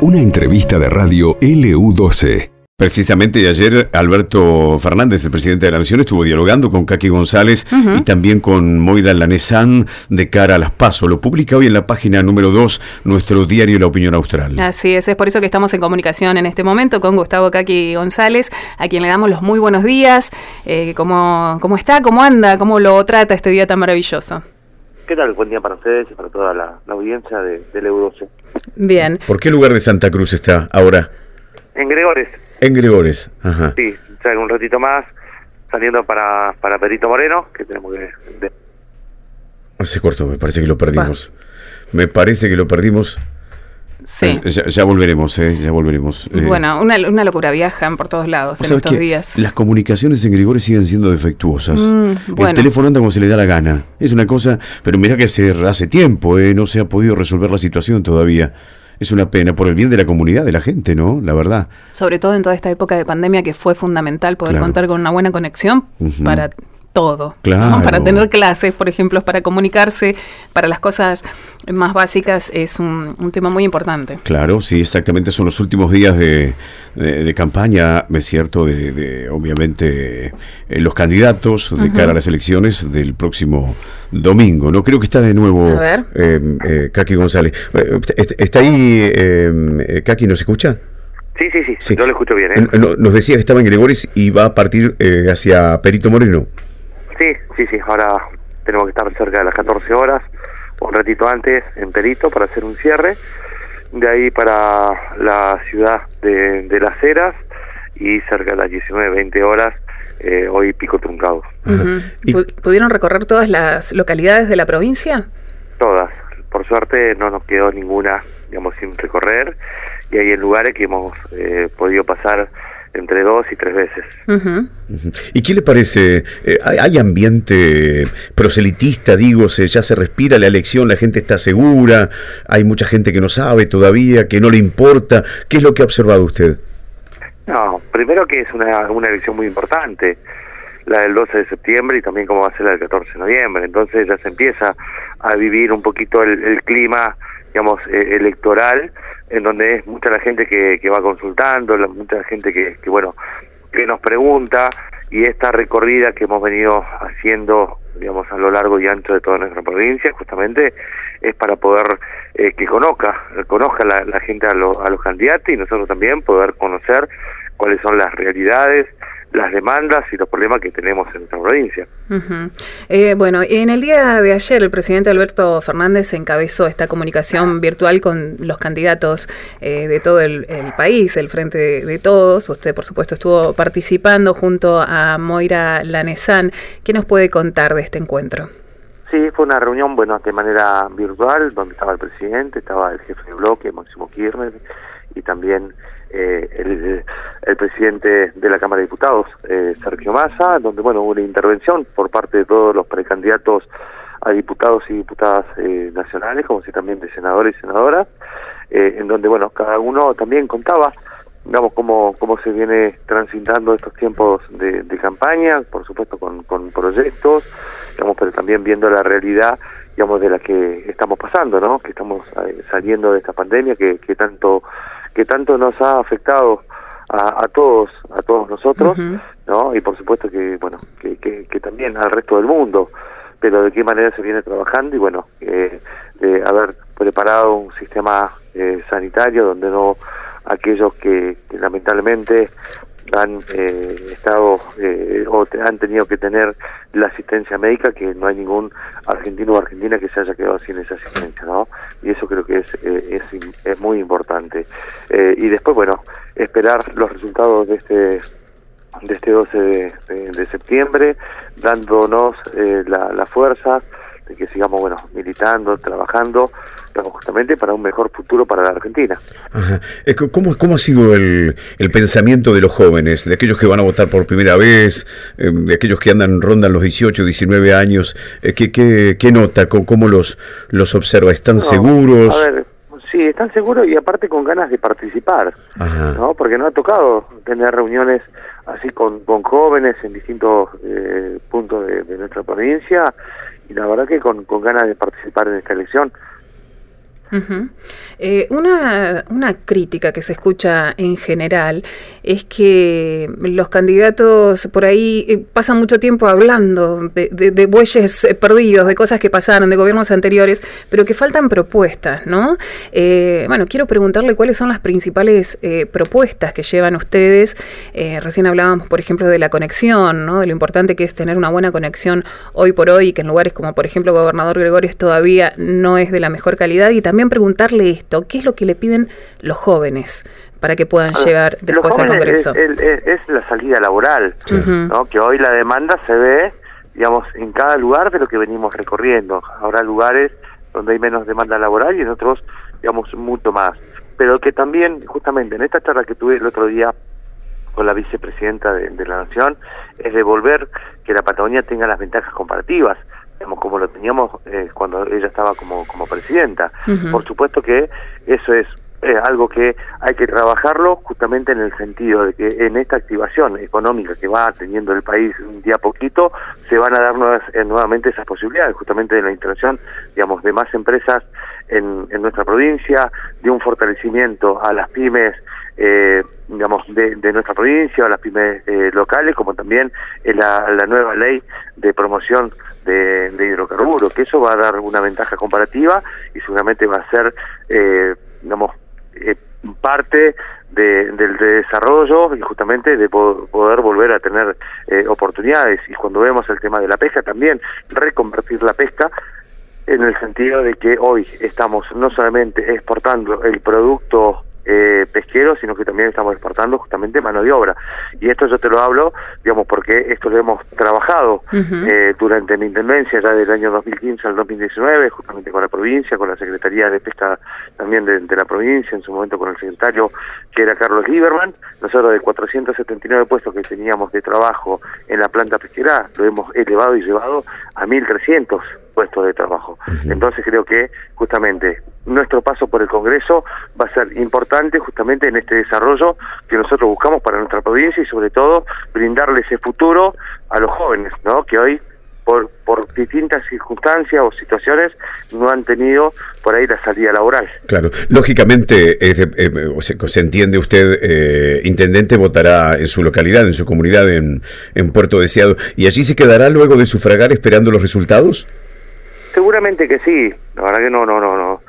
Una entrevista de radio LU12. Precisamente ayer Alberto Fernández, el presidente de la Nación, estuvo dialogando con Kaki González y también con Moira Lanesan de cara a las PASO. Lo publica hoy en la página número 2 nuestro diario La Opinión Austral. Así es, es por eso que estamos en comunicación en este momento con Gustavo Kaki González, a quien le damos los muy buenos días. Eh, ¿cómo, ¿Cómo está? ¿Cómo anda? ¿Cómo lo trata este día tan maravilloso? ¿Qué tal? Buen día para ustedes y para toda la, la audiencia de, del Euro12. Bien. ¿Por qué lugar de Santa Cruz está ahora? En Gregores. En Gregores, ajá. Sí, un ratito más, saliendo para, para Perito Moreno, que tenemos que... de- Se cortó, me parece que lo perdimos. Me parece que lo perdimos. Sí. Eh, Ya, ya volveremos, eh, ya volveremos. Eh, Bueno, una, una locura, viajan por todos lados en estos días. Las comunicaciones en Gregores siguen siendo defectuosas. Mm, bueno. El teléfono anda como se le da la gana. Es una cosa, pero mira que hace, hace tiempo eh, no se ha podido resolver la situación todavía. Es una pena por el bien de la comunidad, de la gente, ¿no? La verdad. Sobre todo en toda esta época de pandemia que fue fundamental poder Claro. contar con una buena conexión Ujú. para todo. ¿no? Claro. Para tener clases, por ejemplo, para comunicarse, para las cosas más básicas es un, un tema muy importante. Claro, sí, exactamente. Son los últimos días de, de- de campaña, es cierto, de, de, obviamente eh, los candidatos de cara a las elecciones del próximo domingo. No creo que está de nuevo A ver. eh, eh, Kaki González. Eh, est- ¿Está ahí eh, eh, Kaki? ¿Nos escucha? Sí, sí, sí, Sí. yo lo escucho bien, ¿eh? Nos decía que estaba en Gregores y va a partir eh, hacia Perito Moreno. Sí, sí, sí, ahora tenemos que estar cerca de las 14 horas, un ratito antes en Perito para hacer un cierre, de ahí para la ciudad de, de Las Heras y cerca de las 19, 20 horas, eh, hoy Pico Truncado. Y- Pu- ¿Pudieron recorrer todas las localidades de la provincia? Todas. Por suerte no nos quedó ninguna, digamos, sin recorrer y hay en lugares que hemos eh, podido pasar entre dos y tres veces. ¿Y qué le parece? Eh, ¿hay, hay ambiente proselitista, digo, se, ya se respira la elección, la gente está segura, hay mucha gente que no sabe todavía, que no le importa. ¿Qué es lo que ha observado usted? No, primero que es una, una elección muy importante, la del 12 de septiembre y también como va a ser la del 14 de noviembre. Entonces ya se empieza a vivir un poquito el, el clima, digamos, eh, electoral, en donde es mucha la gente que, que va consultando, la, mucha gente que, que, bueno, que nos pregunta y esta recorrida que hemos venido haciendo, digamos, a lo largo y ancho de toda nuestra provincia, justamente es para poder eh, que conozca, conozca la, gente a, lo- a los candidatos y nosotros también poder conocer cuáles son las realidades, las demandas y los problemas que tenemos en nuestra provincia. Eh, bueno, en el día de ayer el presidente Alberto Fernández encabezó esta comunicación virtual con los candidatos eh, de todo el, el país, el Frente de, de Todos. Usted, por supuesto, estuvo participando junto a Moira Lanesan. ¿Qué nos puede contar de este encuentro? Sí, fue una reunión, bueno, de manera virtual, donde estaba el presidente, estaba el jefe de bloque, Máximo Kirchner, y también eh, el, presidente de la Cámara de Diputados, eh, Sergio Massa, donde, bueno, hubo una intervención por parte de todos los precandidatos a diputados y diputadas eh, nacionales, como si también de senadores y senadoras, eh, en donde, bueno, cada uno también contaba digamos, cómo, cómo se viene transitando estos tiempos de, de campaña, por supuesto con, con proyectos, digamos, pero también viendo la realidad, digamos, de la que estamos pasando, ¿no? Que estamos eh, saliendo de esta pandemia que tanto que tanto nos ha afectado a, a todos, a todos nosotros. ¿no? Y por supuesto que, bueno, que, que, que también al resto del mundo, pero de qué manera se viene trabajando y bueno, eh, de haber preparado un sistema eh, sanitario donde no aquellos que, que lamentablemente han eh, estado eh, o han tenido que tener la asistencia médica que no hay ningún argentino o argentina que se haya quedado sin esa asistencia no y eso creo que es eh, es, es muy importante. Eh, y después bueno esperar los resultados de este de este 12 de, de- de septiembre dándonos eh, la, la fuerza de que sigamos bueno militando trabajando justamente para un mejor futuro para la Argentina Ajá. Eh, ¿Cómo, ¿Cómo ha sido el, el pensamiento de los jóvenes, de aquellos que van a votar por primera vez, eh, de aquellos que andan, rondan los 18, 19 años? Eh, ¿qué, qué, qué nota? ¿Cómo, cómo los, los observa? ¿Están No, seguros? A ver, sí, están seguros y aparte con ganas de participar, Ajá. ¿no? Porque no ha tocado tener reuniones así con, con jóvenes en distintos eh, puntos de, de nuestra provincia y la verdad que con, con ganas de participar en esta elección. Eh, una, una, crítica que se escucha en general es que los candidatos por ahí eh, pasan mucho tiempo hablando de, bueyes eh, perdidos, de cosas que pasaron, de gobiernos anteriores, pero que faltan propuestas, ¿no? bueno, quiero preguntarle cuáles son las principales propuestas que llevan ustedes. recién hablábamos, por ejemplo, de la conexión, ¿no? De lo importante que es tener una buena conexión hoy por hoy, que en lugares como, por ejemplo, Gobernador Gregorios todavía no es de la mejor calidad, y también preguntarle esto, ¿qué es lo que le piden los jóvenes para que puedan llegar después al Congreso? Es, la salida laboral, ¿no? que hoy la demanda se ve, digamos, en cada lugar de lo que venimos recorriendo. Habrá lugares donde hay menos demanda laboral y en otros, digamos, mucho más. Pero que también, justamente en esta charla que tuve el otro día con la vicepresidenta de, de la Nación, es devolver que la Patagonia tenga las ventajas comparativas como lo teníamos eh, cuando ella estaba como, como presidenta. Por supuesto que eso es algo que hay que trabajarlo justamente en el sentido de que en esta activación económica que va teniendo el país un día a poquito, se van a dar nuevas, eh, nuevamente esas posibilidades, justamente de la interacción, digamos, de más empresas en, en nuestra provincia, de un fortalecimiento a las pymes, eh, digamos, de, de, nuestra provincia, a las pymes eh, locales, como también en la, nueva ley de promoción de, de hidrocarburos, que eso va a dar una ventaja comparativa y seguramente va a ser, eh, digamos, eh, parte de, del desarrollo y justamente de poder volver a tener eh, oportunidades. Y cuando vemos el tema de la pesca, también reconvertir la pesca en el sentido de que hoy estamos no solamente exportando el producto eh, pesqueros, sino que también estamos exportando justamente mano de obra. Y esto yo te lo hablo, digamos, porque esto lo hemos trabajado eh, durante mi intendencia, ya del año 2015 al 2019, justamente con la provincia, con la Secretaría de Pesca también de, la provincia, en su momento con el secretario, que era Carlos Lieberman. Nosotros de 479 puestos que teníamos de trabajo en la planta pesquera, lo hemos elevado y llevado a 1.300 puestos de trabajo. Entonces creo que justamente nuestro paso por el Congreso va a ser importante justamente en este desarrollo que nosotros buscamos para nuestra provincia y sobre todo brindarle ese futuro a los jóvenes, ¿no? Que hoy por, por distintas circunstancias o situaciones no han tenido por ahí la salida laboral. Claro, lógicamente eh, se, entiende usted, eh, intendente votará en su localidad, en su comunidad, en, en Puerto Deseado, y allí se quedará luego de sufragar esperando los resultados. Seguramente que sí, la verdad que no, no, no, no,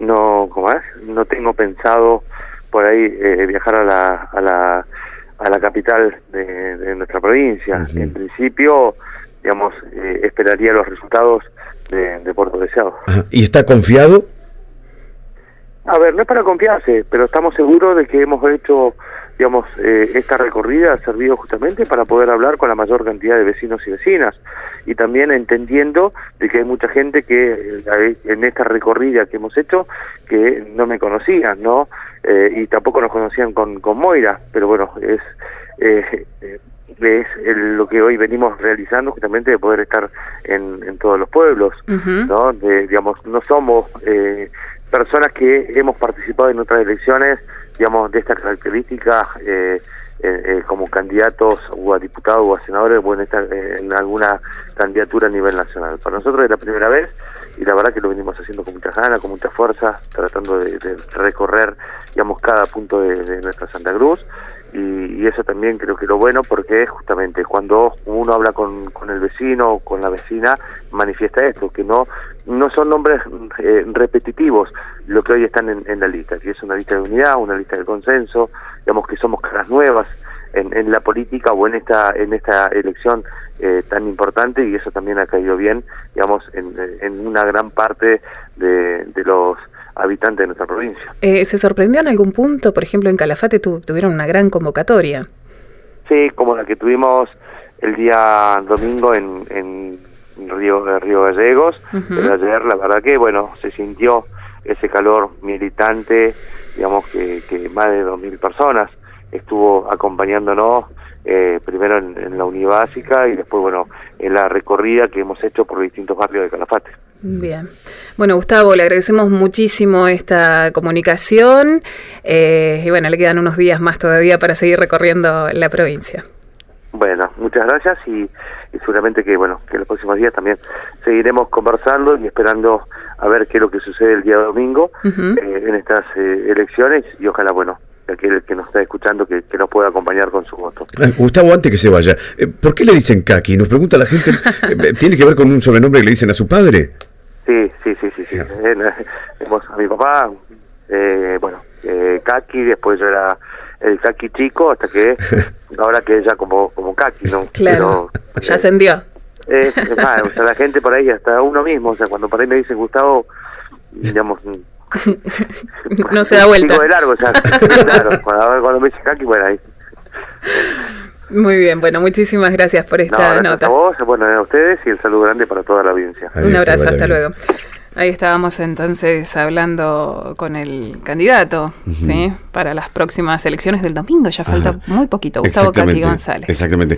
no, ¿cómo es? No tengo pensado por ahí eh, viajar a la, a la, a la capital de, nuestra provincia. En principio, digamos, eh, esperaría los resultados de, de Puerto Deseado. ¿Y está confiado? A ver, no es para confiarse, pero estamos seguros de que hemos hecho digamos, eh, esta recorrida ha servido justamente para poder hablar con la mayor cantidad de vecinos y vecinas y también entendiendo de que hay mucha gente que eh, en esta recorrida que hemos hecho que no me conocían, ¿no? Eh, y tampoco nos conocían con, con Moira, pero bueno, es eh, es lo que hoy venimos realizando justamente de poder estar en, en todos los pueblos, ¿no? De, digamos, no somos eh, personas que hemos participado en otras elecciones, digamos, de esta característica eh, eh, eh, como candidatos o a diputados o a senadores o en, esta, en alguna candidatura a nivel nacional. Para nosotros es la primera vez y la verdad que lo venimos haciendo con mucha ganas, con mucha fuerza, tratando de, recorrer, digamos, cada punto de, nuestra Santa Cruz y, eso también creo que lo bueno porque justamente cuando uno habla con, con el vecino o con la vecina manifiesta esto, que no no son nombres eh, repetitivos lo que hoy están en, la lista, que es una lista de unidad, una lista de consenso, digamos que somos caras nuevas en, en la política o en esta en esta elección eh, tan importante y eso también ha caído bien, digamos, en, en una gran parte de, de los habitantes de nuestra provincia. Eh, ¿Se sorprendió en algún punto? Por ejemplo, en Calafate tuvieron una gran convocatoria. Sí, como la que tuvimos el día domingo en, en Río, Río Gallegos. Pero ayer, la verdad que, bueno, se sintió ese calor militante, digamos que, que más de 2.000 personas estuvo acompañándonos eh, primero en, en, la unibásica y después, bueno, en la recorrida que hemos hecho por distintos barrios de Calafate. Bien. Bueno, Gustavo, le agradecemos muchísimo esta comunicación eh, y bueno, le quedan unos días más todavía para seguir recorriendo la provincia. Bueno, muchas gracias y, seguramente que bueno que los próximos días también seguiremos conversando y esperando a ver qué es lo que sucede el día domingo eh, en estas eh, elecciones y ojalá, bueno, aquel que nos está escuchando que, nos pueda acompañar con su voto. Gustavo, antes que se vaya, ¿por qué le dicen Kaki? Nos pregunta la gente, ¿tiene que ver con un sobrenombre que le dicen a su padre? Sí, sí, sí, sí. sí. a mi papá, bueno, Kaki, después yo era el Kaki chico, hasta que ahora que ella como, como Kaki, ¿no? Claro, ya ascendió. Eh, o sea, la gente por ahí, hasta uno mismo, o sea, cuando por ahí me dicen Gustavo, digamos... no se da vuelta. de largo, ya, claro, cuando, cuando, me dicen Kaki, bueno, ahí... Muy bien, bueno, muchísimas gracias por esta nota. A vos, bueno, a ustedes y el saludo grande para toda la audiencia. Un abrazo, hasta luego. Ahí estábamos entonces hablando con el candidato ¿sí? para las próximas elecciones del domingo. Ya falta muy poquito. Gustavo Caqui González. Exactamente.